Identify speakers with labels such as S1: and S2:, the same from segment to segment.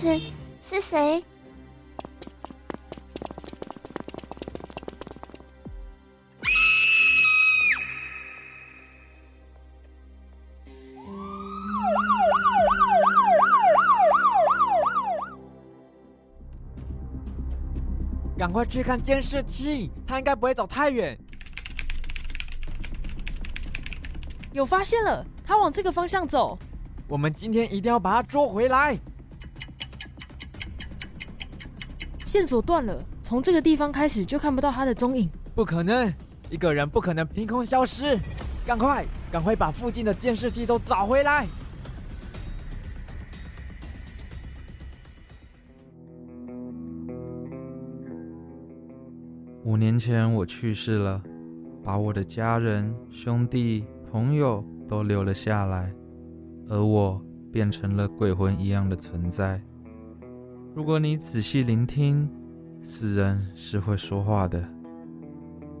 S1: 是是谁？
S2: 赶快去看监视器，他应该不会走太远。
S3: 有发现了，他往这个方向走。
S2: 我们今天一定要把他捉回来。
S3: 线索断了，从这个地方开始就看不到他的踪影。
S2: 不可能，一个人不可能凭空消失。赶快，赶快把附近的监视器都找回来。
S4: 年前我去世了，把我的家人、兄弟、朋友都留了下来，而我变成了鬼魂一样的存在。如果你仔细聆听，死人是会说话的，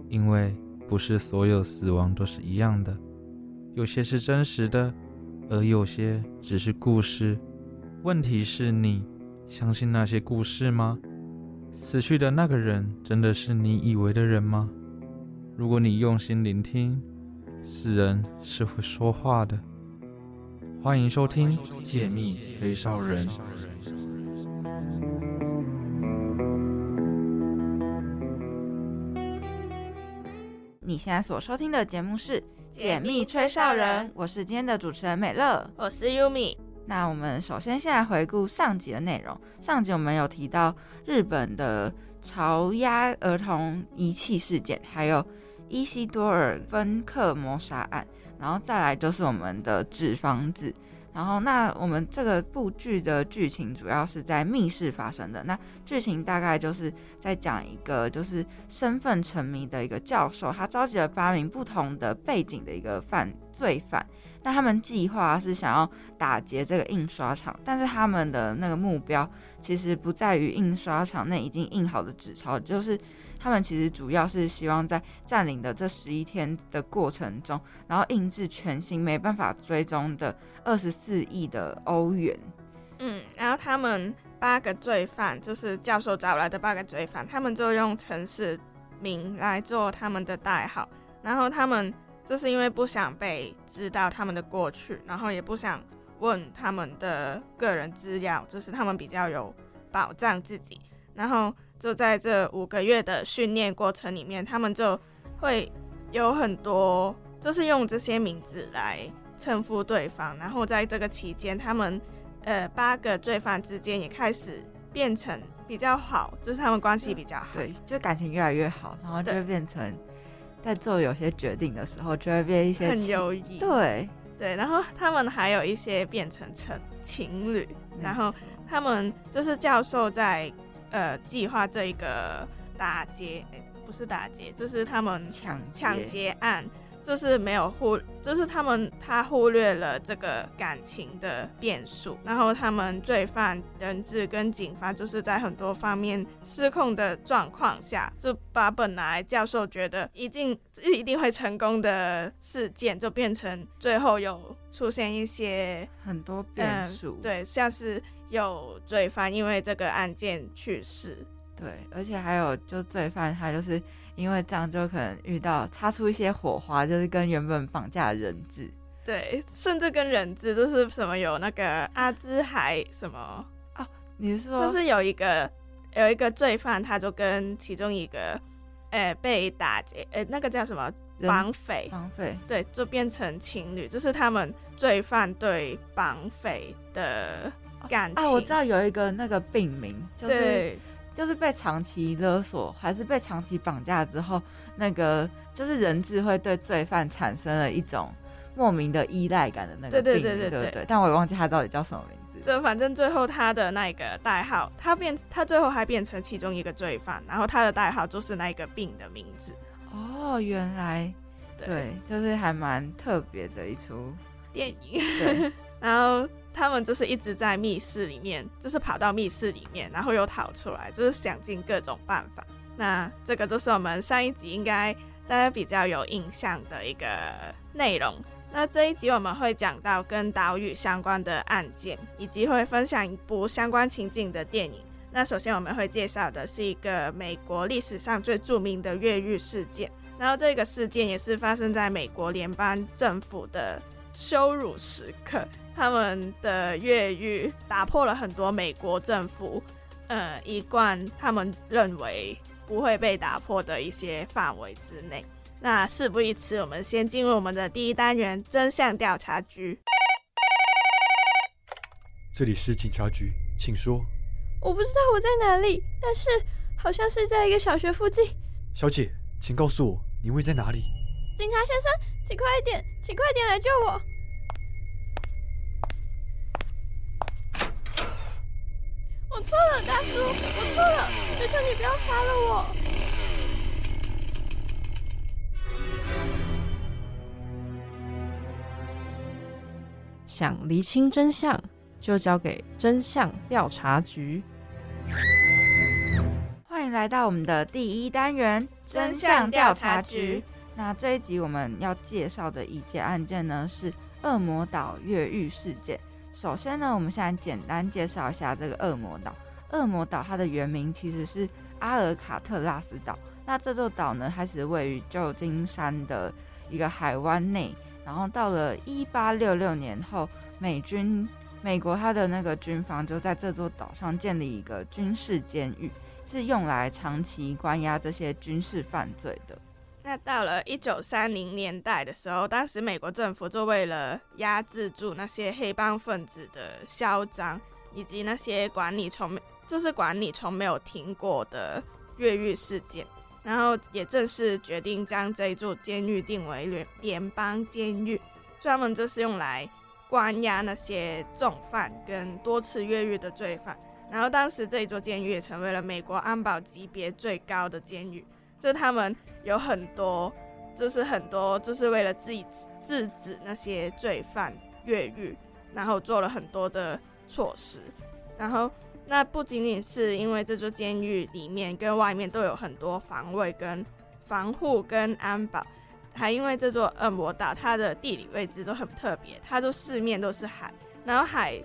S4: 因为不是所有死亡都是一样的，有些是真实的，而有些只是故事。问题是你相信那些故事吗？死去的那个人真的是你以为的人吗？如果你用心聆听，死人是会说话的。欢迎收听《解密吹哨人》。
S5: 你现在所收听的节目是《解密吹哨人》，我是今天的主持人美乐，
S6: 我是 Yumi。
S5: 那我们首先先来回顾上集的内容。上集我们有提到日本的巢鸭儿童遗弃事件，还有伊西多尔芬克谋杀案，然后再来就是我们的纸房子。然后，那我们这个部剧的剧情主要是在密室发生的。那剧情大概就是在讲一个就是身份沉迷的一个教授，他召集了八名不同的背景的一个犯罪犯。那他们计划是想要打劫这个印刷厂，但是他们的那个目标其实不在于印刷厂内已经印好的纸钞，就是他们其实主要是希望在占领的这十一天的过程中，然后印制全新没办法追踪的二十四亿的欧元。
S6: 嗯，然后他们八个罪犯，就是教授找来的八个罪犯，他们就用城市名来做他们的代号，然后他们。就是因为不想被知道他们的过去，然后也不想问他们的个人资料，就是他们比较有保障自己。然后就在这五个月的训练过程里面，他们就会有很多，就是用这些名字来称呼对方。然后在这个期间，他们呃八个罪犯之间也开始变成比较好，就是他们关系比较好，
S5: 对，就感情越来越好，然后就变成。在做有些决定的时候，就会变一些
S6: 很犹豫。
S5: 对
S6: 对，然后他们还有一些变成成情侣，然后他们就是教授在呃计划这一个打劫，不是打劫，就是他们
S5: 抢
S6: 抢劫案。就是没有忽，就是他们他忽略了这个感情的变数，然后他们罪犯人质跟警方就是在很多方面失控的状况下，就把本来教授觉得一定一定会成功的事件，就变成最后有出现一些
S5: 很多变数，
S6: 对，像是有罪犯因为这个案件去世，
S5: 对，而且还有就罪犯他就是。因为这样就可能遇到擦出一些火花，就是跟原本绑架的人质，
S6: 对，甚至跟人质都是什么有那个阿兹海什么
S5: 哦，你是说
S6: 就是有一个有一个罪犯，他就跟其中一个诶被打劫诶那个叫什么绑匪，
S5: 绑匪
S6: 对，就变成情侣，就是他们罪犯对绑匪的感情
S5: 啊，我知道有一个那个病名就是。就是被长期勒索，还是被长期绑架之后，那个就是人质会对罪犯产生了一种莫名的依赖感的那个病，
S6: 对对
S5: 对对。但我也忘记他到底叫什么名字。
S6: 就反正最后他的那个代号，他变他最后还变成其中一个罪犯，然后他的代号就是那个病的名字。
S5: 哦，原来对，就是还蛮特别的一出
S6: 电影。
S5: 对，
S6: 然后他们就是一直在密室里面，就是跑到密室里面，然后又逃出来，就是想尽各种办法。那这个就是我们上一集应该大家比较有印象的一个内容。那这一集我们会讲到跟岛屿相关的案件，以及会分享一部相关情境的电影。那首先我们会介绍的是一个美国历史上最著名的越狱事件，然后这个事件也是发生在美国联邦政府的羞辱时刻，他们的越狱打破了很多美国政府呃一贯他们认为不会被打破的一些范围之内。那事不宜迟，我们先进入我们的第一单元——真相调查局。
S7: 这里是警察局，请说。
S1: 我不知道我在哪里，但是好像是在一个小学附近。
S7: 小姐，请告诉我你位在哪里。
S1: 警察先生，请快一点，请快点来救我！我错了，大叔，我错了，求求你不要杀了我！
S8: 想厘清真相，就交给真相调查局。
S5: 欢迎来到我们的第一单元——真相调查局。那这一集我们要介绍的一件案件呢，是恶魔岛越狱事件。首先呢，我们现在简单介绍一下这个恶魔岛。恶魔岛它的原名其实是阿尔卡特拉斯岛。那这座岛呢，它是位于旧金山的一个海湾内。然后到了一八六六年后，美军美国它的那个军方就在这座岛上建立一个军事监狱，是用来长期关押这些军事犯罪的。
S6: 那到了一九三零年代的时候，当时美国政府就为了压制住那些黑帮分子的嚣张，以及那些管理从没就是管理从没有停过的越狱事件。然后也正式决定将这一座监狱定为联联邦监狱，专门就是用来关押那些重犯跟多次越狱的罪犯。然后当时这一座监狱也成为了美国安保级别最高的监狱，就是他们有很多，就是很多，就是为了制制止那些罪犯越狱，然后做了很多的措施，然后。那不仅仅是因为这座监狱里面跟外面都有很多防卫、跟防护、跟安保，还因为这座恶魔岛它的地理位置都很特别，它就四面都是海，然后海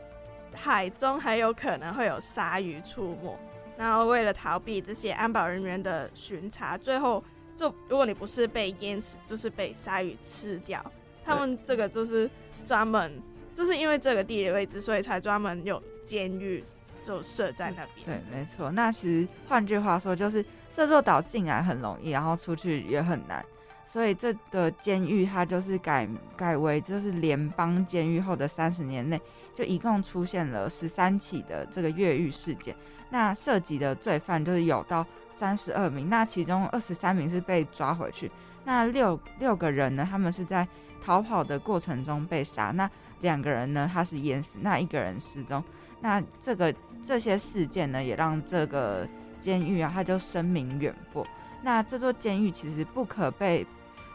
S6: 海中还有可能会有鲨鱼出没，然后为了逃避这些安保人员的巡查，最后就如果你不是被淹死，就是被鲨鱼吃掉。他们这个就是专门就是因为这个地理位置，所以才专门有监狱。就设在那边。
S5: 对，没错。那其实换句话说，就是这座岛进来很容易，然后出去也很难。所以这个监狱它就是改改为就是联邦监狱后的三十年内，就一共出现了十三起的这个越狱事件。那涉及的罪犯就是有到三十二名，那其中二十三名是被抓回去，那六六个人呢，他们是在逃跑的过程中被杀，那两个人呢他是淹死，那一个人失踪。那这个。这些事件呢，也让这个监狱啊，它就声名远播。那这座监狱其实不可被、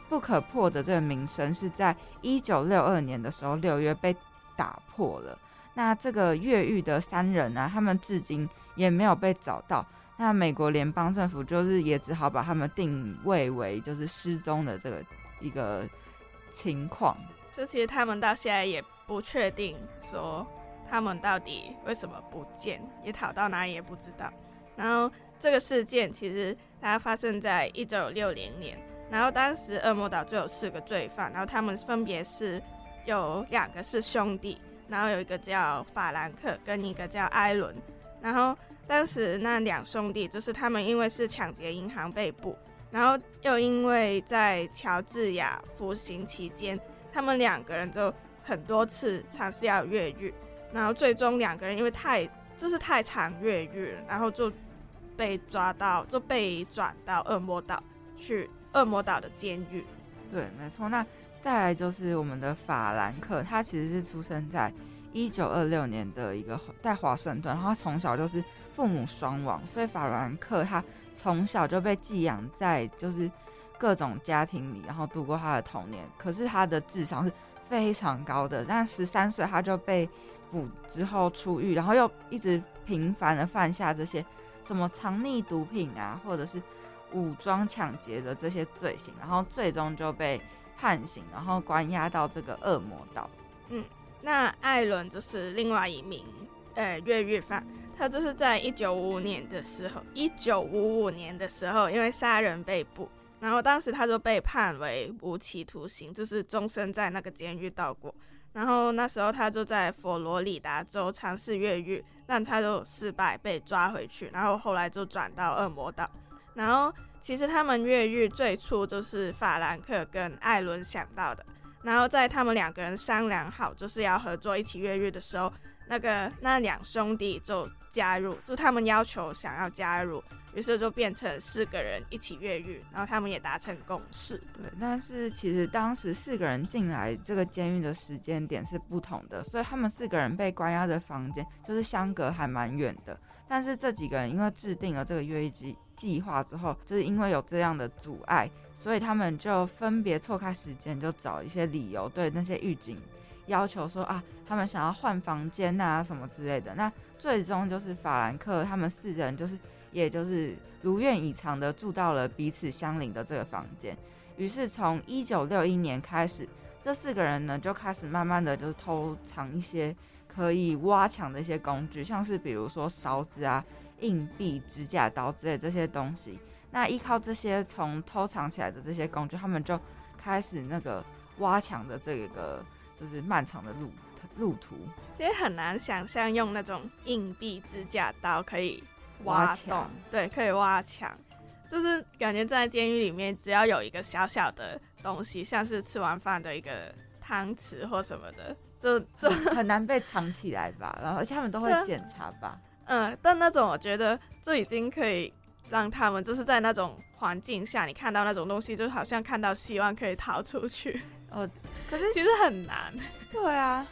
S5: 不可破的这个名声，是在一九六二年的时候六月被打破了。那这个越狱的三人啊，他们至今也没有被找到。那美国联邦政府就是也只好把他们定位为就是失踪的这个一个情况。
S6: 就其实他们到现在也不确定说。他们到底为什么不见，也逃到哪里也不知道。然后这个事件其实它发生在一九六零年，然后当时恶魔岛就有四个罪犯，然后他们分别是有两个是兄弟，然后有一个叫法兰克跟一个叫艾伦。然后当时那两兄弟就是他们因为是抢劫银行被捕，然后又因为在乔治亚服刑期间，他们两个人就很多次尝试要越狱。然后最终两个人因为太就是太常越狱，然后就被抓到，就被转到恶魔岛去恶魔岛的监狱。
S5: 对，没错。那再来就是我们的法兰克，他其实是出生在一九二六年的一个在华盛顿，然后他从小就是父母双亡，所以法兰克他从小就被寄养在就是各种家庭里，然后度过他的童年。可是他的智商是非常高的，但十三岁他就被捕之后出狱，然后又一直频繁的犯下这些什么藏匿毒品啊，或者是武装抢劫的这些罪行，然后最终就被判刑，然后关押到这个恶魔岛。
S6: 嗯那艾伦就是另外一名呃越狱犯，他就是在一九五五年的时候，一九五五年的时候，因为杀人被捕，然后当时他就被判为无期徒刑，就是终身在那个监狱度过。然后那时候他就在佛罗里达州尝试越狱，但他就失败被抓回去，然后后来就转到恶魔岛。然后其实他们越狱最初就是法兰克跟艾伦想到的。然后在他们两个人商量好就是要合作一起越狱的时候，那个那两兄弟就加入，就他们要求想要加入，于是就变成四个人一起越狱，然后他们也达成共识。
S5: 对，但是其实当时四个人进来这个监狱的时间点是不同的，所以他们四个人被关押的房间就是相隔还蛮远的。但是这几个人因为制定了这个越狱计计划之后，就是因为有这样的阻碍，所以他们就分别错开时间，就找一些理由对那些狱警要求说啊，他们想要换房间啊什么之类的。那最终就是法兰克他们四人就是也就是如愿以偿的住到了彼此相邻的这个房间。于是从一九六一年开始，这四个人呢就开始慢慢的就是偷藏一些可以挖墙的一些工具，像是比如说勺子啊、硬币、指甲刀之类这些东西。那依靠这些从偷藏起来的这些工具，他们就开始那个挖墙的这个就是漫长的路路途。
S6: 其实很难想象用那种硬币、指甲刀可以挖洞
S5: 挖墙，
S6: 对，可以挖墙，就是感觉在监狱里面，只要有一个小小的东西，像是吃完饭的一个汤匙或什么的，就就
S5: 很难被藏起来吧，然后而且他们都会检查吧。
S6: 嗯，但那种我觉得就已经可以让他们就是在那种环境下，你看到那种东西，就好像看到希望可以逃出去。
S5: 哦，可是
S6: 其实很难。
S5: 对啊，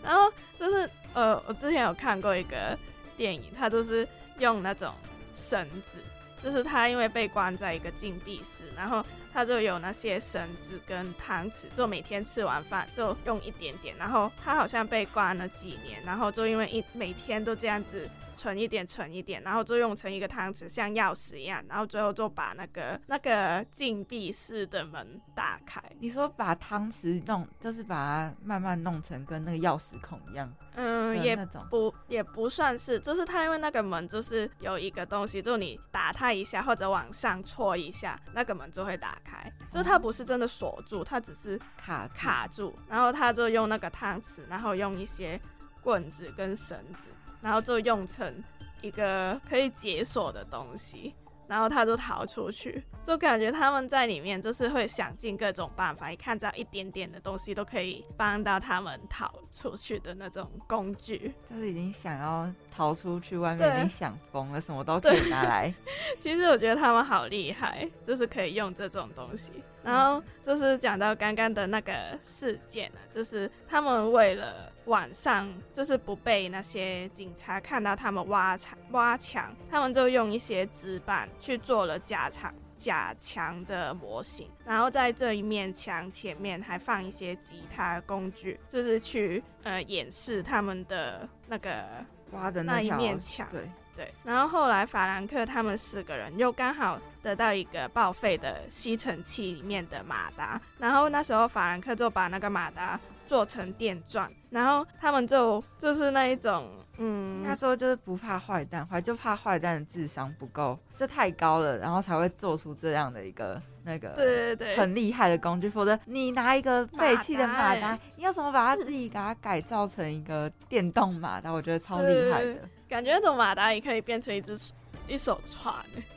S6: 然后就是呃，我之前有看过一个电影，它就是用那种绳子，就是他因为被关在一个禁闭室，然后他就有那些绳子跟汤匙，就每天吃完饭就用一点点，然后他好像被关了几年，然后就因为一每天都这样子存一点存一点，然后就用成一个汤匙，像钥匙一样，然后最后就把那个那个禁闭室的门打开。
S5: 你说把汤匙弄，就是把它慢慢弄成跟那个钥匙孔一样
S6: 嗯，也。不也不算是，就是它因为那个门就是有一个东西，就你打它一下或者往上戳一下，那个门就会打开。就它不是真的锁住，它只是
S5: 卡
S6: 卡住，然后他就用那个汤匙，然后用一些棍子跟绳子，然后就用成一个可以解锁的东西。然后他就逃出去，就感觉他们在里面就是会想尽各种办法，一看到一点点的东西都可以帮到他们逃出去的那种工具。
S5: 就是已经想要逃出去外面，已经想疯了，什么都可以拿来。
S6: 其实我觉得他们好厉害，就是可以用这种东西。然后就是讲到刚刚的那个事件呢，就是他们为了晚上就是不被那些警察看到他们挖墙挖墙，他们就用一些纸板去做了假墙假墙的模型，然后在这一面墙前面还放一些吉他工具，就是去呃掩饰他们的那个
S5: 挖的
S6: 那一面墙。
S5: 对，
S6: 对，然后后来法兰克他们四个人又刚好得到一个报废的吸尘器里面的马达，然后那时候法兰克就把那个马达做成电钻，然后他们就就是那一种，嗯，
S5: 他说就是不怕坏蛋坏，就怕坏蛋的智商不够，就太高了，然后才会做出这样的一个那个
S6: 对对对，
S5: 很厉害的工具。否则你拿一个废弃的马达你要怎么把它自己给它改造成一个电动马达？我觉得超厉害
S6: 对
S5: 的。
S6: 感觉那种马达也可以变成一只一艘船，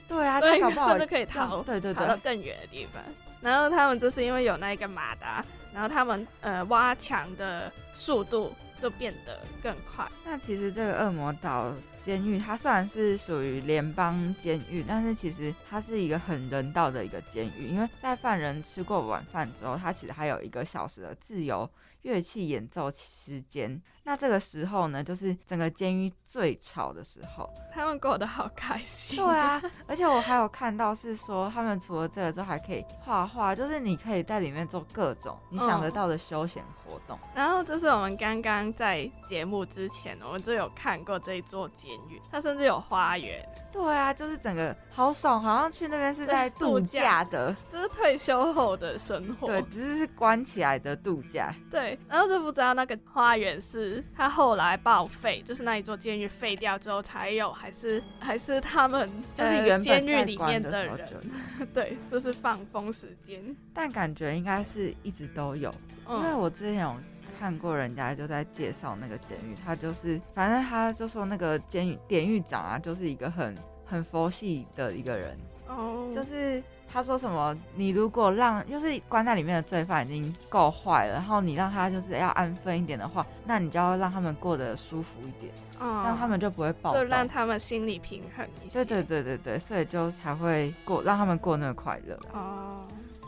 S5: 对啊，
S6: 对
S5: 他搞不好
S6: 甚至可以逃
S5: 对对对，
S6: 跑到更远的地方。然后他们就是因为有那一个马达，然后他们呃挖墙的速度就变得更快。
S5: 那其实这个恶魔岛监狱，它虽然是属于联邦监狱，但是其实它是一个很人道的一个监狱，因为在犯人吃过晚饭之后，他其实还有一个小时的自由乐器演奏时间。那这个时候呢，就是整个监狱最吵的时候。
S6: 他们过得好开心。
S5: 对啊，而且我还有看到是说，他们除了这个之后还可以画画，就是你可以在里面做各种你想得到的休闲活动。
S6: 然后就是我们刚刚在节目之前，我们就有看过这一座监狱，它甚至有花园。
S5: 对啊，就是整个好爽，好像去那边是在度假的，
S6: 就是退休后的生活。
S5: 对，只是是关起来的度假。
S6: 对，然后就不知道那个花园是他后来报废，就是那一座监狱废掉之后才有，还是还是他们
S5: 就是原
S6: 监狱里面
S5: 的
S6: 人。对，就是放风时间。
S5: 但感觉应该是一直都有，因为我之前有。看过人家就在介绍那个监狱，他就是反正他就说那个监狱典狱长啊，就是一个很很佛系的一个人哦，就是他说什么，你如果让就是关在里面的罪犯已经够坏了，然后你让他就是要安分一点的话，那你就要让他们过得舒服一点，让他们就不会暴，
S6: 就让他们心理平衡一些。
S5: 对对对对对，所以就才会过让他们过那么快乐哦。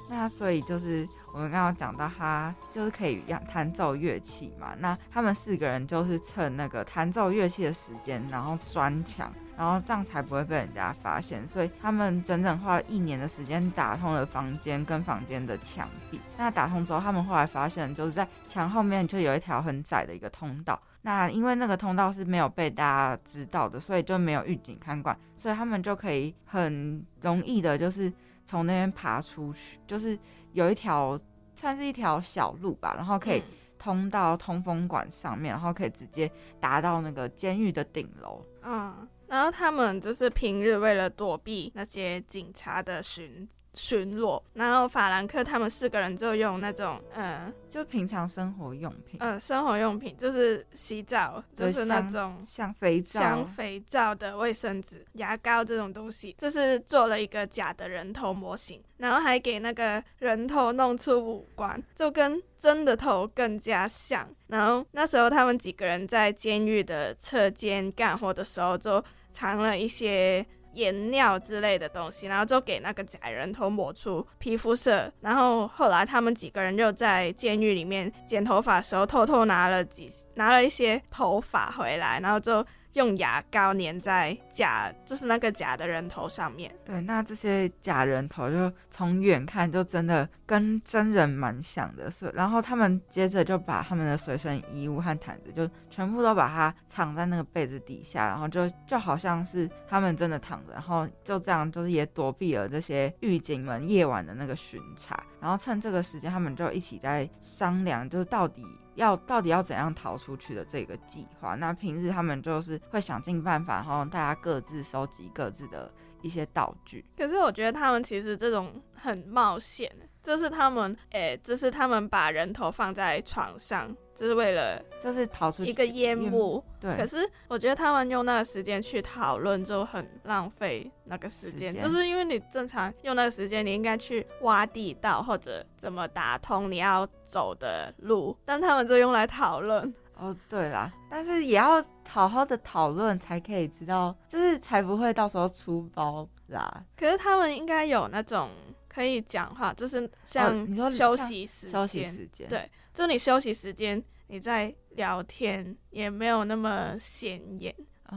S5: 那所以就是我们刚刚讲到，他就是可以弹弹奏乐器嘛。那他们四个人就是趁那个弹奏乐器的时间，然后钻墙，然后这样才不会被人家发现。所以他们整整花了一年的时间打通了房间跟房间的墙壁。那打通之后，他们后来发现，就是在墙后面就有一条很窄的一个通道。那因为那个通道是没有被大家知道的，所以就没有狱警看管，所以他们就可以很容易的，就是。从那边爬出去，就是有一条算是一条小路吧，然后可以通到通风管上面，然后可以直接达到那个监狱的顶楼。
S6: 嗯，然后他们就是平日为了躲避那些警察的巡。巡逻，然后法兰克他们四个人就用那种，嗯，
S5: 就平常生活用品，
S6: 嗯，生活用品就是洗澡，就是那种
S5: 像肥皂、
S6: 像肥皂的卫生纸、牙膏这种东西，就是做了一个假的人头模型，然后还给那个人头弄出五官，就跟真的头更加像。然后那时候他们几个人在监狱的侧间干活的时候，就藏了一些。颜料之类的东西，然后就给那个假人头抹出皮肤色，然后后来他们几个人就在监狱里面剪头发的时候，偷偷拿了几拿了一些头发回来，然后就。用牙膏粘在假，就是那个假的人头上面。
S5: 对，那这些假人头就从远看就真的跟真人蛮像的，所以然后他们接着就把他们的随身衣物和毯子就全部都把它藏在那个被子底下，然后就就好像是他们真的躺着，然后就这样就是也躲避了这些狱警们夜晚的那个巡查，然后趁这个时间他们就一起在商量，就是到底。要到底要怎样逃出去的这个计划？那平日他们就是会想尽办法，然后大家各自收集各自的一些道具。
S6: 可是我觉得他们其实这种很冒险。就是他们，哎，就是他们把人头放在床上，就是为了，
S5: 就是逃出
S6: 一个烟
S5: 雾。对。
S6: 可是我觉得他们用那个时间去讨论就很浪费那个时间，就是因为你正常用那个时间，你应该去挖地道或者怎么打通你要走的路，但他们就用来讨论。
S5: 哦，对啦，但是也要好好的讨论才可以知道，就是才不会到时候出包啦。
S6: 可是他们应该有那种。可以讲话，就是像休息时间，对，就你休息时间，你在聊天也没有那么显眼，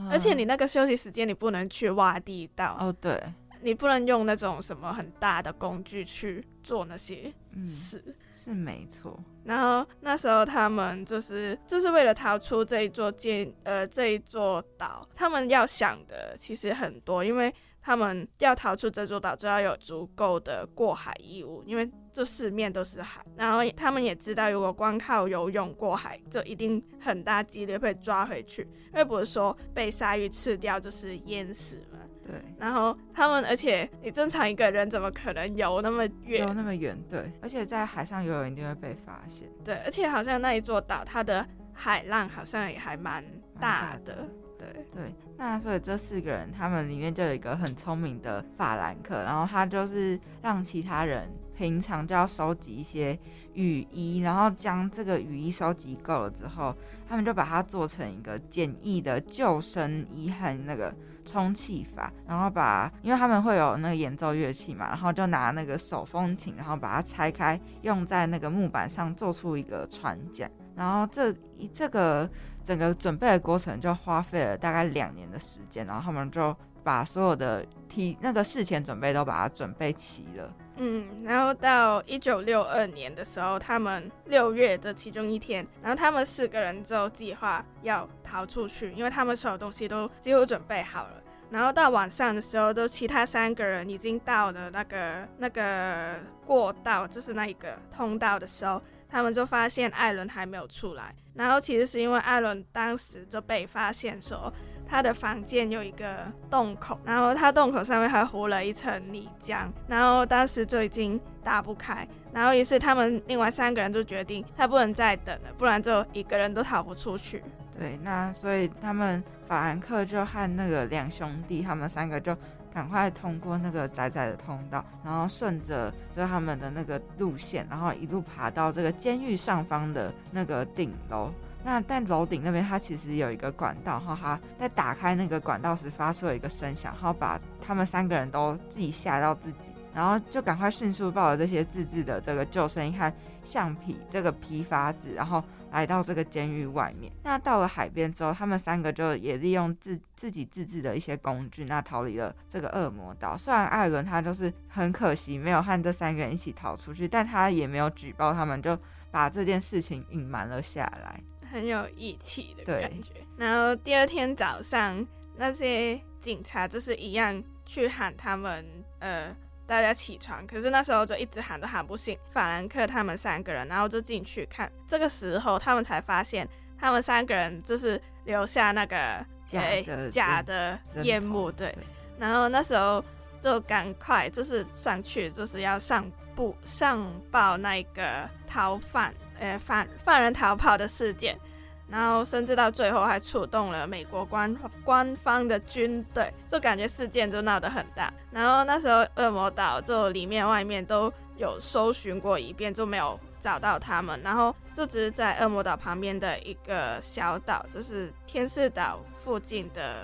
S6: 而且你那个休息时间你不能去挖地道
S5: 哦，对，
S6: 你不能用那种什么很大的工具去做那些事，
S5: 是没错。
S6: 然后那时候他们就是就是为了逃出这一座建呃这一座岛，他们要想的其实很多，因为。他们要逃出这座岛，就要有足够的过海义务，因为这四面都是海。然后他们也知道，如果光靠游泳过海，就一定很大几率被抓回去，因为不是说被鲨鱼吃掉就是淹死嘛。
S5: 对。
S6: 然后他们，而且你正常一个人怎么可能游那么远？
S5: 游那么远，对。而且在海上游泳一定会被发现。
S6: 对，而且好像那一座岛，它的海浪好像也还蛮大的。对
S5: 对，那所以这四个人，他们里面就有一个很聪明的法兰克，然后他就是让其他人平常就要收集一些雨衣，然后将这个雨衣收集够了之后，他们就把它做成一个简易的救生衣和那个充气法，然后把，因为他们会有那个演奏乐器嘛，然后就拿那个手风琴，然后把它拆开，用在那个木板上做出一个船桨，然后这一这个整个准备的过程就花费了大概两年的时间，然后他们就把所有的提那个事前准备都把它准备齐了。
S6: 嗯，然后到一九六二年的时候，他们六月的其中一天，然后他们四个人就计划要逃出去，因为他们所有东西都几乎准备好了。然后到晚上的时候，都其他三个人已经到了那个那个过道，就是那一个通道的时候，他们就发现艾伦还没有出来。然后其实是因为艾伦当时就被发现说。他的房间有一个洞口，然后他洞口上面还糊了一层泥浆，然后当时就已经打不开，然后于是他们另外三个人就决定，他不能再等了，不然就一个人都逃不出去。
S5: 对，那所以他们法兰克就和那个两兄弟，他们三个就赶快通过那个窄窄的通道，然后顺着就他们的那个路线，然后一路爬到这个监狱上方的那个顶楼。那但楼顶那边，它其实有一个管道，然后他在打开那个管道时发出了一个声响，然后把他们三个人都自己吓到自己，然后就赶快迅速抱着这些自制的这个救生衣和橡皮这个皮筏子，然后来到这个监狱外面。那到了海边之后，他们三个就也利用自自己自制的一些工具，那逃离了这个恶魔岛。虽然艾伦他就是很可惜没有和这三个人一起逃出去，但他也没有举报他们，就把这件事情隐瞒了下来。
S6: 很有义气的感觉。然后第二天早上，那些警察就是一样去喊他们，呃，大家起床。可是那时候就一直喊都喊不醒法兰克他们三个人，然后就进去看。这个时候他们才发现，他们三个人就是留下那个
S5: 假的
S6: 假的烟幕，对。然后那时候就赶快就是上去，就是要上报上报那个逃犯。呃，犯犯人逃跑的事件，然后甚至到最后还触动了美国官官方的军队，就感觉事件就闹得很大。然后那时候恶魔岛就里面外面都有搜寻过一遍，就没有找到他们。然后就只是在恶魔岛旁边的一个小岛，就是天使岛附近的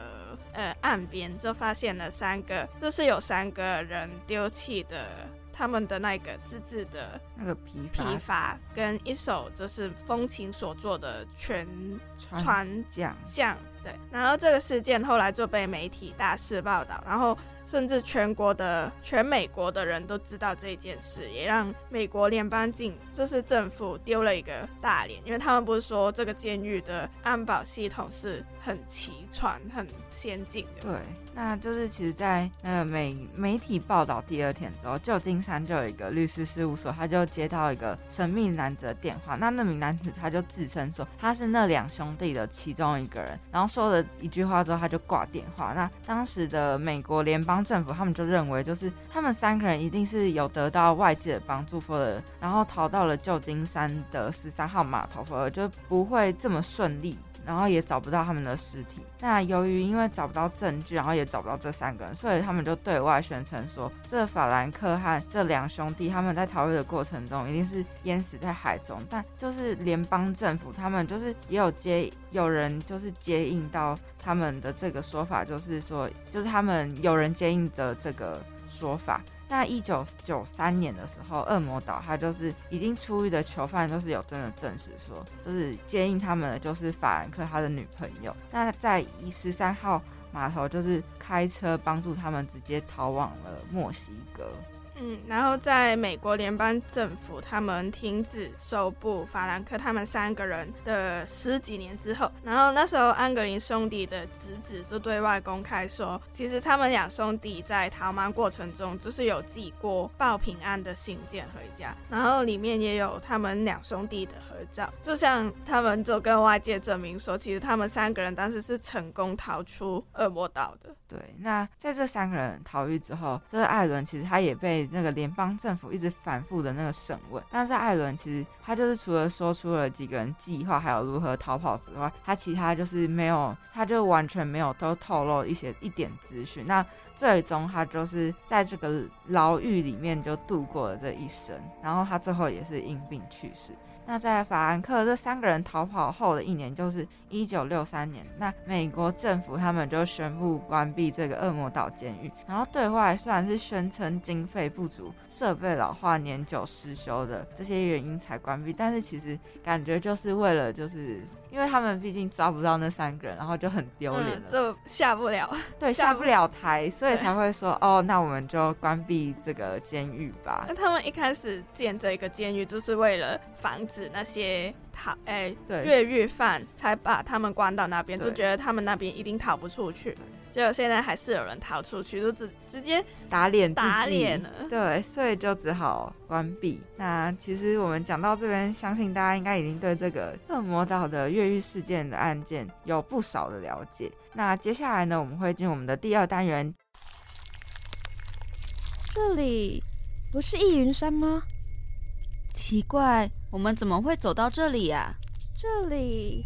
S6: 呃岸边，就发现了三个，就是有三个人丢弃的。他们的那个自制的
S5: 那个皮
S6: 皮筏，跟一首就是风琴所做的全
S5: 船桨，
S6: 对。然后这个事件后来就被媒体大肆报道，然后。甚至全国的全美国的人都知道这件事，也让美国联邦警就是政府丢了一个大脸，因为他们不是说这个监狱的安保系统是很齐全、很先进的。
S5: 对，那就是其实，在那个媒媒体报道第二天之后，旧金山就有一个律师事务所，他就接到一个神秘男子的电话。那那名男子他就自称说他是那两兄弟的其中一个人，然后说了一句话之后，他就挂电话。那当时的美国联邦政府他们就认为，就是他们三个人一定是有得到外界的帮助，否则然后逃到了旧金山的十三号码头，否则就不会这么顺利，然后也找不到他们的尸体。那由于因为找不到证据，然后也找不到这三个人，所以他们就对外宣称说，这法兰克和这两兄弟他们在逃狱的过程中一定是淹死在海中。但就是联邦政府他们就是也有接有人就是接应到。他们的这个说法就是说，就是他们有人接应的这个说法。在一九九三年的时候，恶魔岛他就是已经出狱的囚犯都是有真的证实说，就是接应他们的就是法兰克他的女朋友。那在一十三号码头就是开车帮助他们直接逃往了墨西哥。
S6: 嗯，然后在美国联邦政府他们停止收捕法兰克他们三个人的十几年之后，然后那时候安格林兄弟的侄子就对外公开说，其实他们两兄弟在逃亡过程中就是有寄过报平安的信件回家，然后里面也有他们两兄弟的合照，就像他们就跟外界证明说，其实他们三个人当时是成功逃出恶魔岛的。
S5: 对，那在这三个人逃狱之后，就是艾伦，其实他也被那个联邦政府一直反复的那个审问。但是艾伦其实他就是除了说出了几个人计划还有如何逃跑之外，他其他就是没有，他就完全没有都透露一些一点资讯。那最终他就是在这个牢狱里面就度过了这一生，然后他最后也是因病去世。那在法兰克这三个人逃跑后的一年，就是一九六三年，那美国政府他们就宣布关闭这个恶魔岛监狱，然后对外虽然是宣称经费不足、设备老化、年久失修的这些原因才关闭，但是其实感觉就是为了就是。因为他们毕竟抓不到那三个人，然后就很丢脸了，
S6: 嗯就下不了。
S5: 对，
S6: 下不
S5: 了台，所以才会说哦，那我们就关闭这个监狱吧
S6: 那。他们一开始建这个监狱，就是为了防止那些逃哎、
S5: 对
S6: 越狱犯，才把他们关到那边，就觉得他们那边一定逃不出去。结果现在还是有人逃出去，就直直接
S5: 打脸
S6: 打脸了。
S5: 对，所以就只好关闭。那其实我们讲到这边，相信大家应该已经对这个恶魔岛的越狱事件的案件有不少的了解。那接下来呢，我们会进入我们的第二单元。
S9: 这里不是易云山吗？奇怪，我们怎么会走到这里呀、
S3: 这里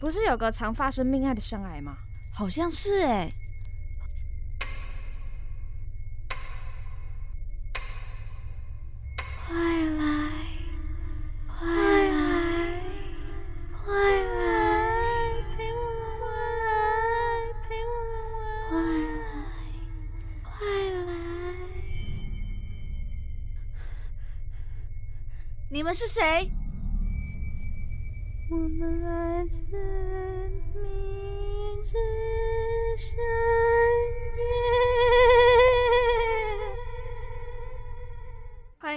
S3: 不是有个常发生命案的山崖吗？
S9: 好像是哎。
S1: 快
S9: 你们是谁？
S1: 我们来自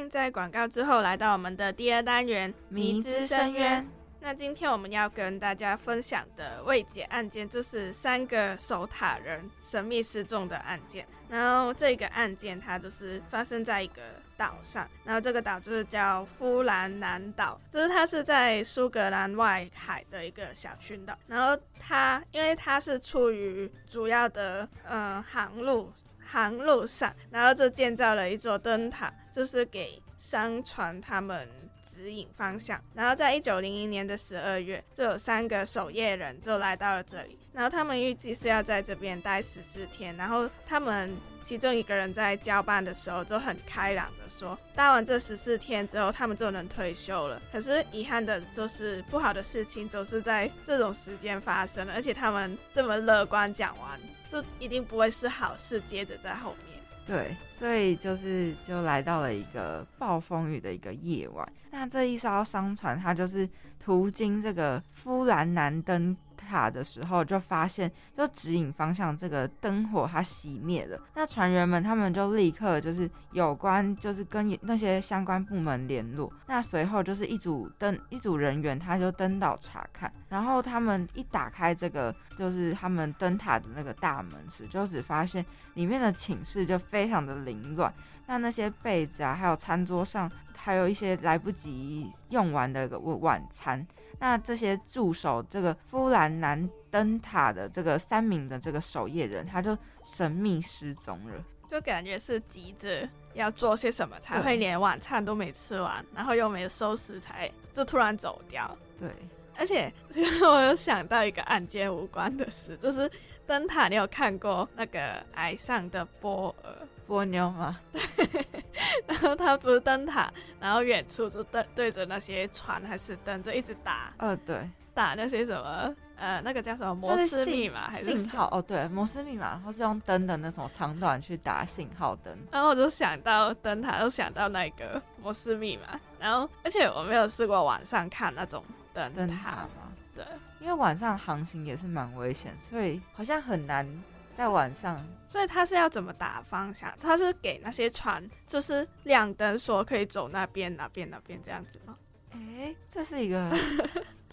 S6: 迎在广告之后来到我们的第二单元《
S5: 迷之深渊》。
S6: 那今天我们要跟大家分享的未解案件，就是三个守塔人神秘失踪的案件。然后这个案件它就是发生在一个岛上，然后这个岛就是叫夫兰南岛，就是它是在苏格兰外海的一个小群岛。然后它因为它是处于主要的呃航路航路上，然后就建造了一座灯塔，就是给商船他们指引方向。然后在一九零一年的十二月，就有三个守夜人就来到了这里。然后他们预计是要在这边待十四天。然后他们其中一个人在交班的时候就很开朗的说，待完这十四天之后，他们就能退休了。可是遗憾的就是，不好的事情总是在这种时间发生，而且他们这么乐观讲完，就一定不会是好事，接着在后面。
S5: 对，所以就是就来到了一个暴风雨的一个夜晚。那这一艘商船，它就是途经这个夫兰南登塔的时候，就发现就指引方向这个灯火它熄灭了。那船员们他们就立刻就是有关就是跟那些相关部门联络。那随后就是一组登一组人员他就登岛查看，然后他们一打开这个就是他们灯塔的那个大门时，就只发现。里面的寝室就非常的凌乱，那那些被子啊，还有餐桌上，还有一些来不及用完的晚晚餐。那这些驻守这个夫兰南灯塔的这个三名的这个守夜人，他就神秘失踪了。
S6: 就感觉是急着要做些什么，才会
S5: 对
S6: 连晚餐都没吃完，然后又没收拾，才就突然走掉。
S5: 对，
S6: 而且 我有想到一个案件无关的事，就是灯塔，你有看过那个《崖上的波尔》？
S5: 波妞吗？
S6: 对 然后他不是灯塔，然后远处就对对着那些船还是灯，就一直打
S5: 呃，对，
S6: 打那些什么呃，那个叫什么摩斯密码还是
S5: 信号？哦，对，摩斯密码，然后是用灯的那种长短去打信号灯。
S6: 然后我就想到灯塔，就想到那个摩斯密码。然后，而且我没有试过晚上看那种灯
S5: 灯
S6: 塔
S5: 嘛？
S6: 对，
S5: 因为晚上航行也是蛮危险，所以好像很难在晚上。
S6: 所以他是要怎么打方向？他是给那些船就是亮灯，说可以走那边、哪边、哪边这样子吗？
S5: 哎，这是一个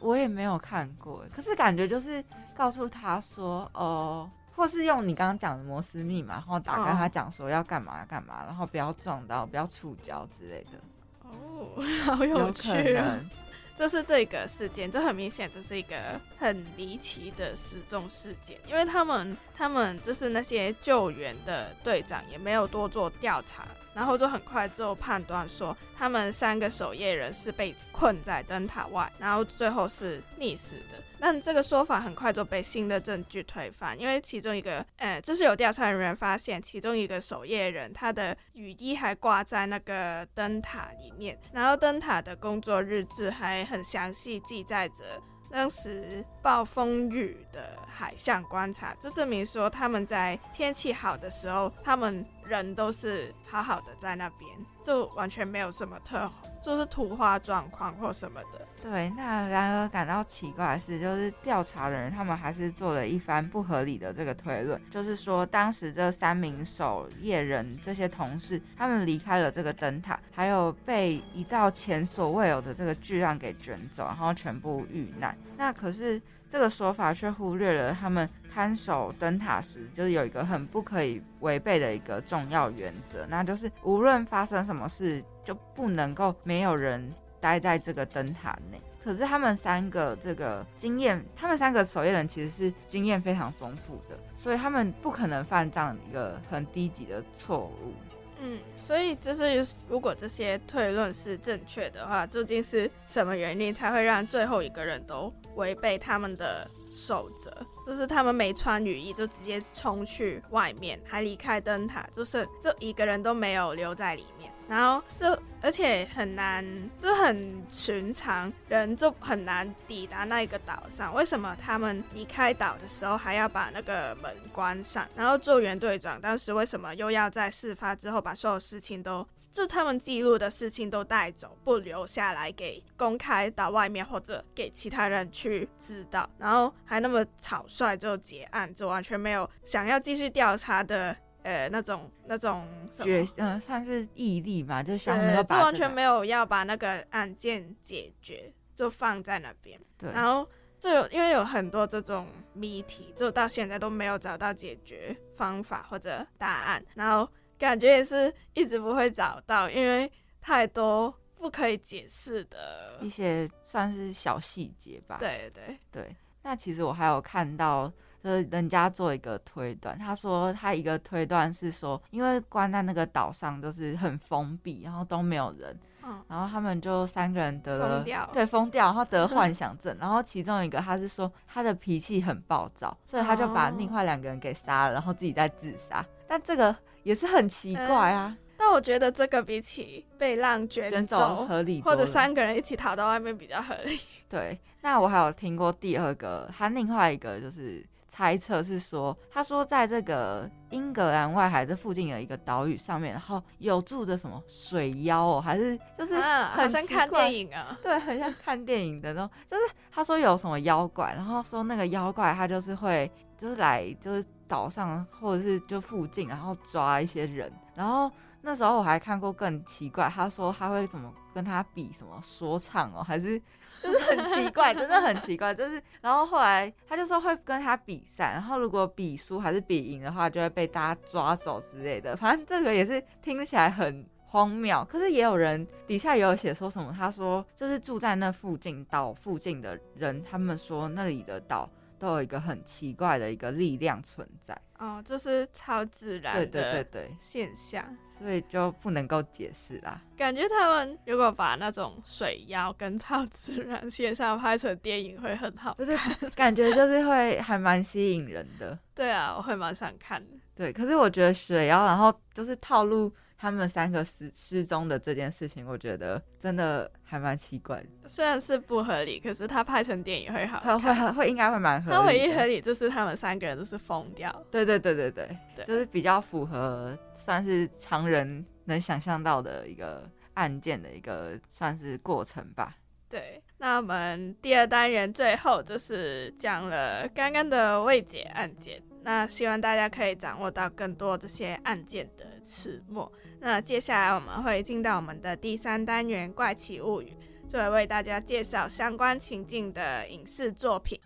S5: 我也没有看过，可是感觉就是告诉他说，哦、或是用你刚刚讲的摩斯密码，然后打跟他讲说要干嘛干嘛，然后不要撞到，不要触礁之类的，
S6: 哦，好
S5: 有
S6: 趣、哦！
S5: 能。
S6: 就是这个事件，这很明显这是一个很离奇的失踪事件，因为他们他们就是那些救援的队长也没有多做调查，然后就很快就判断说，他们三个守夜人是被困在灯塔外，然后最后是溺死的。但这个说法很快就被新的证据推翻，因为其中一个，呃，就是有调查人员发现，其中一个守夜人他的雨衣还挂在那个灯塔里面，然后灯塔的工作日志还很详细记载着。当时暴风雨的海象观察，就证明说他们在天气好的时候，他们人都是好好的在那边，就完全没有什么特，就是突发状况或什么的。
S5: 对，那然而感到奇怪的是，就是调查人他们还是做了一番不合理的这个推论，就是说当时这三名守夜人这些同事，他们离开了这个灯塔，还有被一道前所未有的这个巨浪给卷走，然后全部遇难。那可是这个说法却忽略了他们看守灯塔时，就是有一个很不可以违背的一个重要原则，那就是无论发生什么事，就不能够没有人。待在这个灯塔内，可是他们三个这个经验，他们三个守夜人其实是经验非常丰富的，所以他们不可能犯这样一个很低级的错误。
S6: 嗯，所以就是如果这些推论是正确的话，究竟是什么原因才会让最后一个人都违背他们的守则？就是他们没穿雨衣就直接冲去外面，还离开灯塔，就是这一个人都没有留在里面。然后就而且很难，就很寻常人就很难抵达那一个岛上。为什么他们离开岛的时候还要把那个门关上？然后救援队长当时为什么又要在事发之后把所有事情都，就他们记录的事情都带走，不留下来给公开到外面或者给其他人去知道？然后还那么草率就结案，就完全没有想要继续调查的。呃，那种那种
S5: 决，嗯，算是毅力吧，就是想
S6: 就完全没有要把那个案件解决，就放在那边。
S5: 对，
S6: 然后就有因为有很多这种谜题，就到现在都没有找到解决方法或者答案，然后感觉也是一直不会找到，因为太多不可以解释的
S5: 一些算是小细节吧。
S6: 对对
S5: 对，那其实我还有看到。就是人家做一个推断，他说他一个推断是说，因为关在那个岛上就是很封闭，然后都没有人，嗯，然后他们就三个人得了对疯掉，然后得幻 想症，然后其中一个他是说他的脾气很暴躁，所以他就把另外两个人给杀了，然后自己在自杀。但这个也是很奇怪啊。
S6: 但我觉得这个比起被浪卷走
S5: 合理，
S6: 或者三个人一起逃到外面比较合理。
S5: 对，那我还有听过第二个，他另外一个就是。猜测是说，他说在这个英格兰外海这附近的一个岛屿上面，然后有住着什么水妖哦，还是就是很
S6: 像看电影啊？
S5: 对，很像看电影的那种。就是他说有什么妖怪，然后说那个妖怪他就是会就是来就是岛上或者是就附近，然后抓一些人，然后。那时候我还看过更奇怪，他说他会怎么跟他比什么说唱哦，还是 就是很奇怪，真的很奇怪，就是然后后来他就说会跟他比赛，然后如果比输还是比赢的话，就会被大家抓走之类的。反正这个也是听起来很荒谬，可是也有人底下也有写说什么，他说就是住在那附近岛附近的人，他们说那里的岛都有一个很奇怪的一个力量存在。
S6: 哦，就是超自然的
S5: 对对对对
S6: 现象，
S5: 所以就不能够解释啦。
S6: 感觉他们如果把那种水妖跟超自然现象拍成电影会很好，
S5: 就是感觉就是会还蛮吸引人的。
S6: 对啊，我会蛮想看的。
S5: 对，可是我觉得水妖，然后就是套路。他们三个失失踪的这件事情，我觉得真的还蛮奇怪。
S6: 虽然是不合理，可是他拍成电影会好，
S5: 会会会应该会蛮合理。他
S6: 唯一合理就是他们三个人都是疯掉。
S5: 对对对对对，就是比较符合算是常人能想象到的一个案件的一个算是过程吧。
S6: 对，那我们第二单元最后就是讲了刚刚的未解案件。那希望大家可以掌握到更多这些案件的始末。那接下来我们会进到我们的第三单元《怪奇物语》，就会为大家介绍相关情境的影视作品。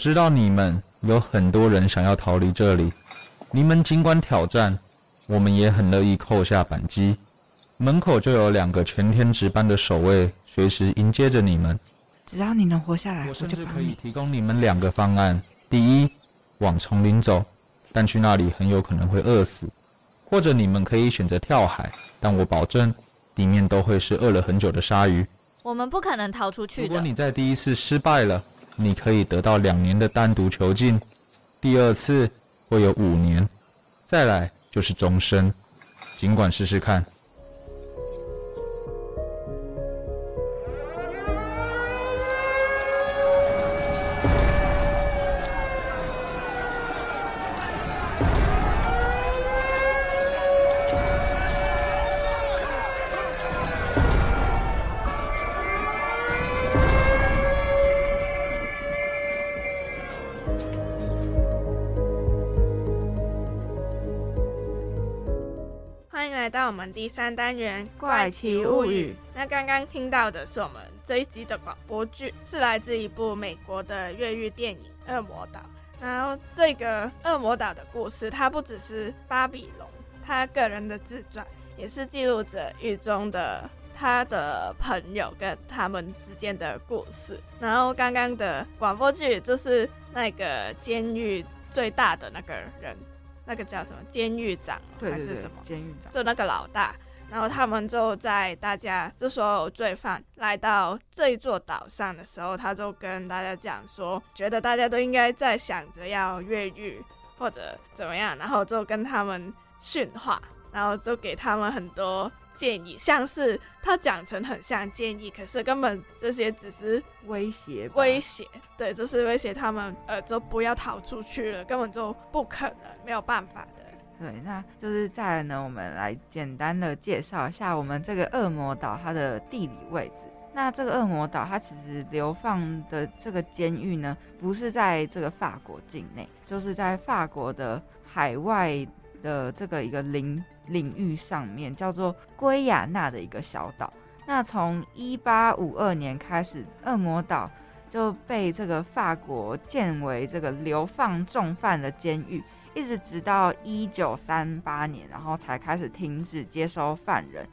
S4: 知道你们有很多人想要逃离这里，你们尽管挑战，我们也很乐意扣下扳机。门口就有两个全天值班的守卫，随时迎接着你们。
S5: 只要你能活下来，
S4: 我
S5: 我
S4: 甚至可以。提供你们两个方案：第一，往丛林走，但去那里很有可能会饿死；或者你们可以选择跳海，但我保证里面都会是饿了很久的鲨鱼。
S10: 我们不可能逃出去的。
S4: 如果你在第一次失败了，你可以得到两年的单独囚禁；第二次会有五年，再来就是终身。尽管试试看。
S6: 三单元《
S5: 怪奇物语》。
S6: 那刚刚听到的是我们这一集的广播剧，是来自一部美国的越狱电影《恶魔岛》。然后这个《恶魔岛》的故事，它不只是巴比龙他个人的自传，也是记录着狱中的他的朋友跟他们之间的故事。然后刚刚的广播剧就是那个监狱最大的那个人，那个叫什么监狱长还是什么？
S5: 监狱长。
S6: 就那个老大，然后他们就在大家就所有罪犯来到这一座岛上的时候，他就跟大家讲说，觉得大家都应该在想着要越狱或者怎么样，然后就跟他们训话，然后就给他们很多建议，像是他讲成很像建议，可是根本这些只是
S5: 威胁
S6: 威胁，对，就是威胁他们，呃，就不要逃出去了，根本就不可能，没有办法的。
S5: 对，那就是再来呢，我们来简单的介绍一下我们这个恶魔岛它的地理位置。那这个恶魔岛它其实流放的这个监狱呢，不是在这个法国境内，就是在法国的海外的这个一个领领域上面，叫做圭亚那的一个小岛。那从一八五二年开始，恶魔岛就被这个法国建为这个流放重犯的监狱。一直直到一九三八年，然后才开始停止接收犯人。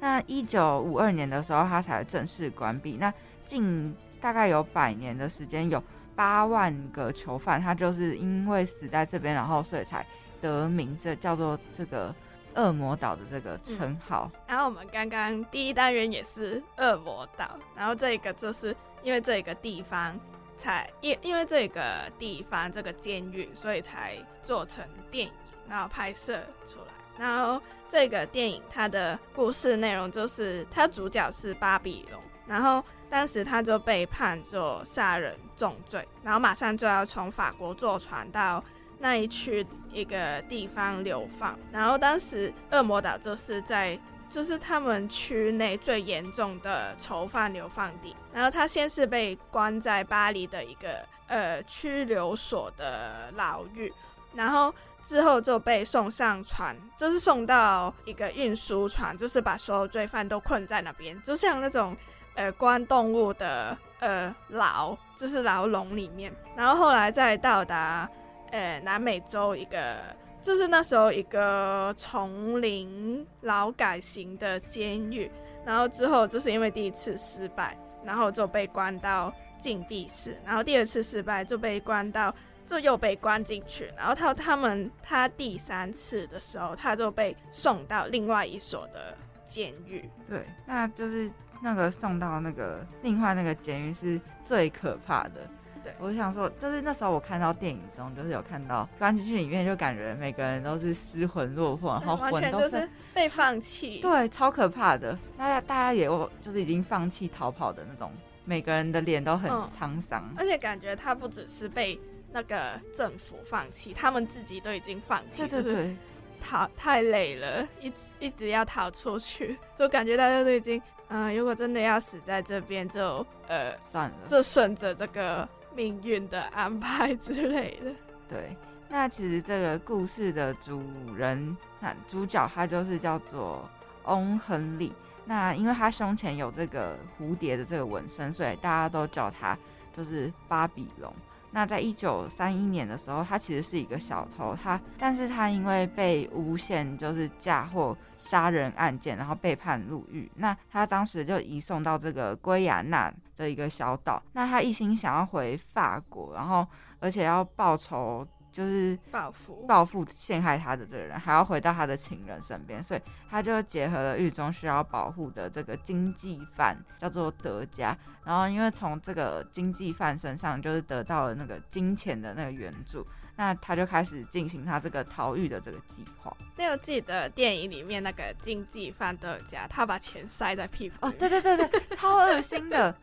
S5: 那一九五二年的时候，它才正式关闭。那近大概有百年的时间，有八万个囚犯，他就是因为死在这边，然后所以才得名，这叫做这个恶魔岛的这个称号。
S6: 然后我们刚刚第一单元也是恶魔岛，然后这个就是因为这个地方才因因为这个地方这个监狱，所以才做成电影，然后拍摄出来。然后这个电影它的故事内容就是，它主角是巴比龙，然后当时他就被判作杀人重罪，然后马上就要从法国坐船到那一区一个地方流放。然后当时恶魔岛就是在就是他们区内最严重的囚犯流放地。然后他先是被关在巴黎的一个呃拘留所的牢狱，然后之后就被送上船，就是送到一个运输船，就是把所有罪犯都困在那边，就像那种呃关动物的呃牢，就是牢笼里面。然后后来再到达呃南美洲一个，就是那时候一个丛林劳改型的监狱。然后之后就是因为第一次失败，然后就被关到禁闭室，然后第二次失败就被关到。就又被关进去，然后他他们他第三次的时候，他就被送到另外一所的监狱。
S5: 对，那就是那个送到那个另外那个监狱是最可怕的。
S6: 对，
S5: 我想说，就是那时候我看到电影中，就是有看到关进去里面，就感觉每个人都是失魂落魄，然后
S6: 完
S5: 魂都
S6: 全就是被放弃。
S5: 对，超可怕的。大家大家也有就是已经放弃逃跑的那种，每个人的脸都很
S6: 嗯
S5: 沧桑。
S6: 而且感觉他不只是被那个政府放弃，他们自己都已经放弃，
S5: 对对对，
S6: 逃太累了，一直一直要逃出去，就感觉大家都已经，嗯、如果真的要死在这边，就呃
S5: 算了，
S6: 就顺着这个命运的安排之类的。
S5: 对，那其实这个故事的主人，那主角他就是叫做翁亨利。那因为他胸前有这个蝴蝶的这个纹身，所以大家都叫他就是巴比龙。那在一九三一年的时候，他其实是一个小偷，他但是他因为被诬陷就是嫁祸杀人案件，然后被判入狱。那他当时就移送到这个圭亚那的一个小岛。那他一心想要回法国，然后而且要报仇。就是
S6: 报复
S5: 报复陷害他的这个人，还要回到他的情人身边，所以他就结合了狱中需要保护的这个经济犯，叫做德加。然后因为从这个经济犯身上就是得到了那个金钱的那个援助。那他就开始进行他这个逃狱的这个计划。
S6: 那有记得电影里面那个经济犯德加，他把钱塞在屁股
S5: 哦，对对对对，超恶心的。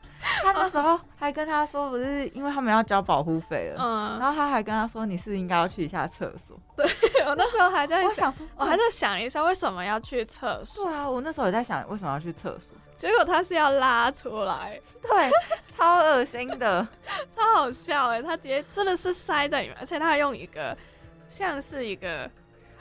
S5: 他那时候还跟他说，不是因为他们要交保护费了，嗯，然后他还跟他说，你是应该要去一下厕所。
S6: 对我那时候还在
S5: 想，
S6: 我还在想一下为什么要去厕所。
S5: 对啊，我那时候也在想为什么要去厕所。
S6: 结果他是要拉出来，
S5: 对，超恶心的，
S6: 超好笑哎！他直接真的是塞在里面，而且他还用一个像是一个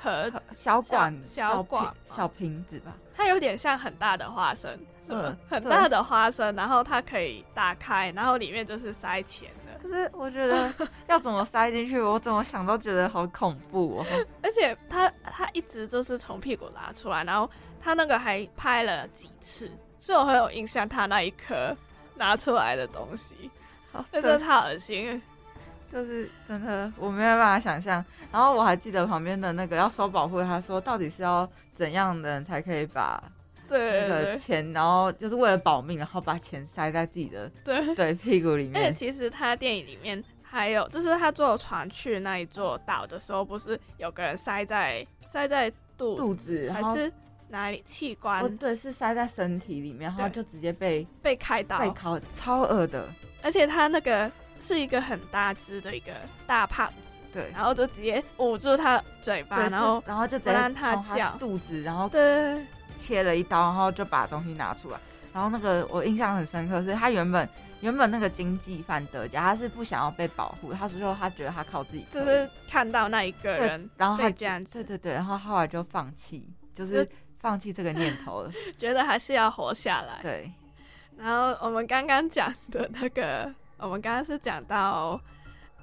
S6: 盒
S5: 小管、
S6: 小管、
S5: 小瓶子吧，
S6: 它有点像很大的花生，是很大的花生，然后它可以打开，然后里面就是塞钱的。
S5: 可是我觉得 要怎么塞进去，我怎么想都觉得好恐怖哦。
S6: 而且他他一直就是从屁股拿出来，然后他那个还拍了几次。是我很有印象，他那一颗拿出来的东西，好那真的超恶心，
S5: 就是真的我没有办法想象。然后我还记得旁边的那个要收保护，他说到底是要怎样的人才可以把那个钱，然后就是为了保命，然后把钱塞在自己的
S6: 对
S5: 对屁股里面。
S6: 而且其实他电影里面还有，就是他坐船去那一座岛的时候，不是有个人塞在塞在肚
S5: 肚子
S6: 还是？哪里器官？
S5: 哦，对，是塞在身体里面，然后就直接被
S6: 被开刀，
S5: 被烤，超恶的。
S6: 而且他那个是一个很大只的一个大胖子，
S5: 对，
S6: 然后就直接捂住他嘴巴，然后
S5: 然后就
S6: 不让他叫，
S5: 肚子，然后
S6: 对，
S5: 切了一刀，然后就把东西拿出来。然后那个我印象很深刻，是他原本原本那个经济犯德家，他是不想要被保护，他说他觉得他靠自己，
S6: 就是看到那一个人，
S5: 然后他
S6: 这样，
S5: 对对对，然后后来就放弃，就是。放弃这个念头了，
S6: 觉得还是要活下来。
S5: 对，
S6: 然后我们刚刚讲的那个，我们刚刚是讲到，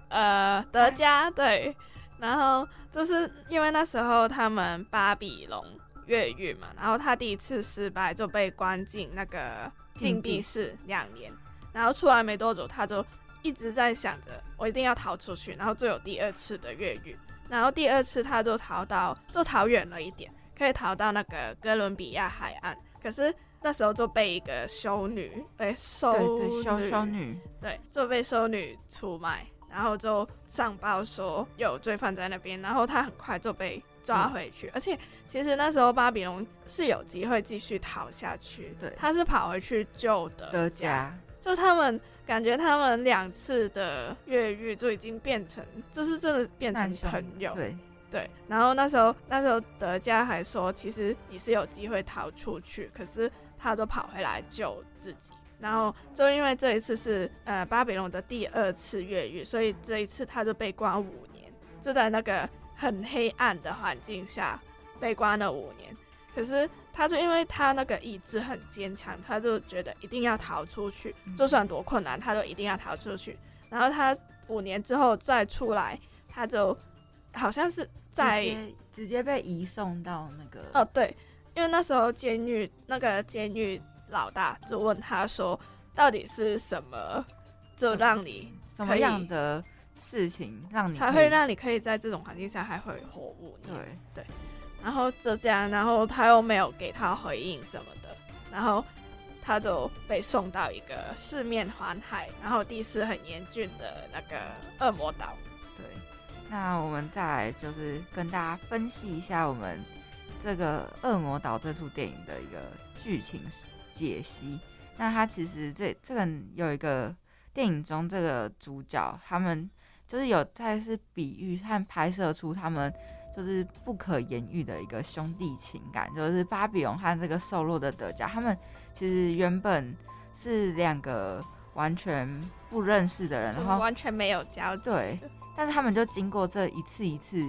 S6: 呃，德加对，然后就是因为那时候他们巴比龙越狱嘛，然后他第一次失败就被关进那个禁闭室两年，然后出来没多久，他就一直在想着我一定要逃出去，然后就有第二次的越狱，然后第二次他就逃到就逃远了一点。可以逃到那个哥伦比亚海岸，可是那时候就被一个修女，哎，修
S5: 修修女，
S6: 对，就被修女出卖，然后就上报说有罪犯在那边，然后他很快就被抓回去。而且其实那时候巴比龙是有机会继续逃下去，
S5: 对，
S6: 他是跑回去救的
S5: 德家，
S6: 就他们感觉他们两次的越狱就已经变成，就是真的变成朋友，
S5: 对。
S6: 对，然后那时候那时候德加还说，其实你是有机会逃出去，可是他都跑回来救自己。然后就因为这一次是呃巴比龙的第二次越狱，所以这一次他就被关五年，就在那个很黑暗的环境下被关了五年。可是他就因为他那个意志很坚强，他就觉得一定要逃出去，就算多困难，他都一定要逃出去。然后他五年之后再出来，他就好像是。在
S5: 直接被移送到那个
S6: 哦，对，因为那时候监狱那个监狱老大就问他说，到底是什么，就让你
S5: 什么样的事情让你
S6: 才会让你可以在这种环境下还会活五
S5: 年？
S6: 对对，然后就这样，然后他又没有给他回应什么的，然后他就被送到一个四面环海，然后地势很严峻的那个恶魔岛。
S5: 那我们再来就是跟大家分析一下我们这个《恶魔岛》这出电影的一个剧情解析。那它其实这这个有一个电影中这个主角，他们就是有在是比喻和拍摄出他们就是不可言喻的一个兄弟情感，就是巴比龙和这个瘦弱的德加，他们其实原本是两个。完全不认识的人，然后
S6: 完全没有交集。
S5: 对，但是他们就经过这一次一次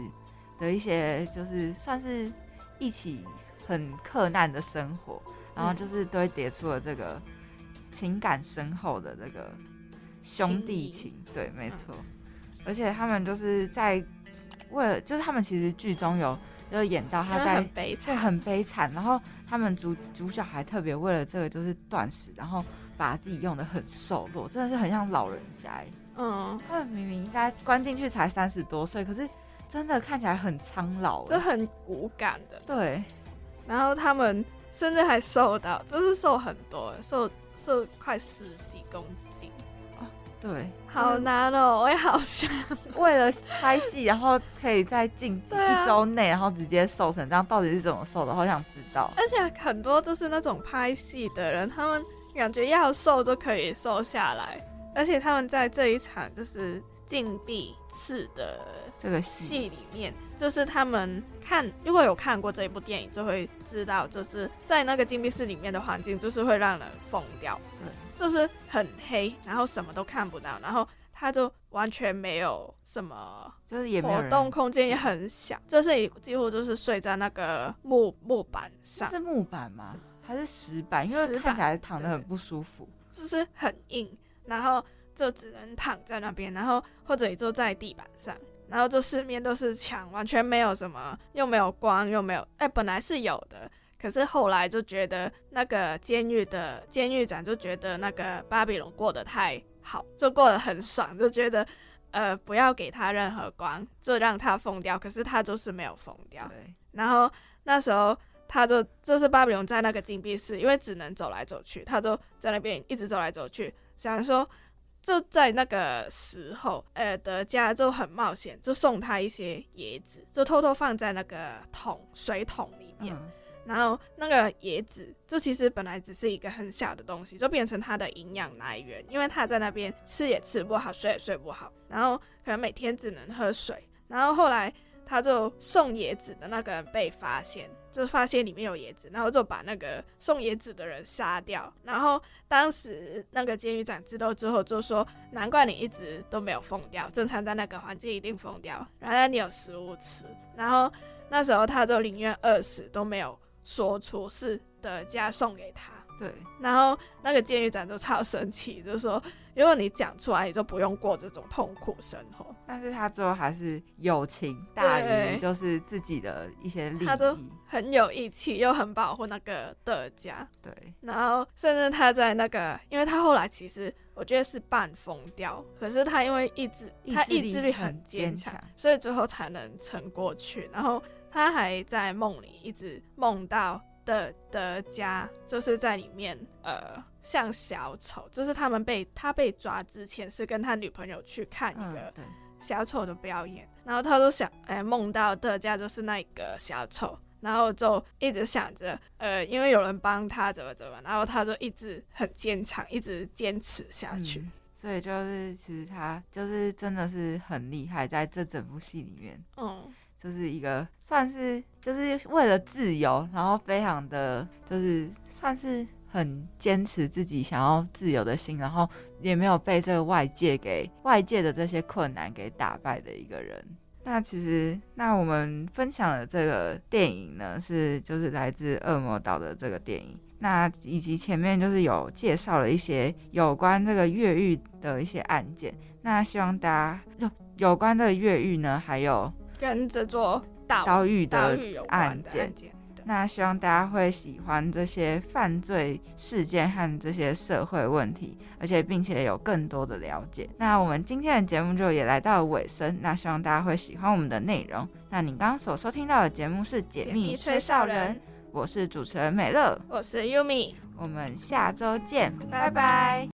S5: 的一些，就是算是一起很克难的生活，然后就是堆叠出了这个情感深厚的这个兄弟情。对，没错。而且他们就是在为了，就是他们其实剧中有就演到他在
S6: 很悲惨，
S5: 很悲惨。然后他们主主角还特别为了这个就是断食，然后把自己用的很瘦弱，真的是很像老人家。
S6: 嗯，
S5: 他们明明应该关进去才三十多岁，可是真的看起来很苍老，
S6: 这很骨感的。
S5: 对，
S6: 然后他们甚至还瘦到，就是瘦很多，瘦瘦快十几公斤。
S5: 对，
S6: 好难哦，我也好想
S5: 为了拍戏，然后可以在近一周内，然后直接瘦成这样，到底是怎么瘦的？好想知道。
S6: 而且很多就是那种拍戏的人，他们感觉要瘦就可以瘦下来，而且他们在这一场就是禁闭室的
S5: 这个
S6: 戏里面，就是他们看如果有看过这一部电影，就会知道，就是在那个禁闭室里面的环境，就是会让人疯掉。
S5: 对。
S6: 就是很黑，然后什么都看不到，然后他就完全没有什么，
S5: 就是也
S6: 活动空间也很小，就是几乎就是睡在那个木木板上。
S5: 是木板吗？还是石板？因为看起来躺得很不舒服，
S6: 就是很硬，然后就只能躺在那边，然后或者你坐在地板上，然后就四面都是墙，完全没有什么，又没有光，又没有，哎，本来是有的。可是后来就觉得那个监狱的监狱长就觉得那个巴比龙过得太好，就过得很爽，就觉得呃不要给他任何光，就让他疯掉。可是他就是没有疯掉。然后那时候他就就是巴比龙在那个禁闭室，因为只能走来走去，他就在那边一直走来走去，想说就在那个时候，呃，德加就很冒险，就送他一些椰子，就偷偷放在那个桶水桶里面。然后那个椰子，这其实本来只是一个很小的东西，就变成它的营养来源。因为他在那边吃也吃不好，睡也睡不好，然后可能每天只能喝水。然后后来他就送椰子的那个人被发现，就发现里面有椰子，然后就把那个送椰子的人杀掉。然后当时那个监狱长知道之后就说：“难怪你一直都没有疯掉，正常在那个环境一定疯掉。原来你有食物吃。”然后那时候他就宁愿饿死都没有。说出是的家送给他，
S5: 对，
S6: 然后那个监狱长就超生气，就说如果你讲出来，你就不用过这种痛苦生活。
S5: 但是他最后还是友情大于就是自己的一些利益，
S6: 他就很有义气，又很保护那个的家。
S5: 对，
S6: 然后甚至他在那个，因为他后来其实我觉得是半疯掉，可是他因为意志，他意志力很坚强，所以最后才能撑过去。然后。他还在梦里一直梦到的的家，就是在里面，呃，像小丑，就是他们被他被抓之前是跟他女朋友去看一个小丑的表演，然后他就想，哎，梦到的家就是那个小丑，然后就一直想着，呃，因为有人帮他怎么怎么，然后他就一直很坚强，一直坚持下去，
S5: 所以就是其实他就是真的是很厉害，在这整部戏里面，嗯。就是一个算是就是为了自由，然后非常的就是算是很坚持自己想要自由的心，然后也没有被这个外界给外界的这些困难给打败的一个人。那其实，那我们分享的这个电影呢，是就是来自恶魔岛的这个电影。那以及前面就是有介绍了一些有关这个越狱的一些案件。那希望大家有有关的越狱呢，还有。
S6: 跟这座
S5: 岛屿
S6: 的
S5: 案件，那希望大家会喜欢这些犯罪事件和这些社会问题，而且并且有更多的了解。那我们今天的节目就也来到了尾声，那希望大家会喜欢我们的内容。那你刚刚所收听到的节目是《解密吹哨人》，我是主持人美乐，
S6: 我是 Yumi，
S5: 我们下周见，拜拜。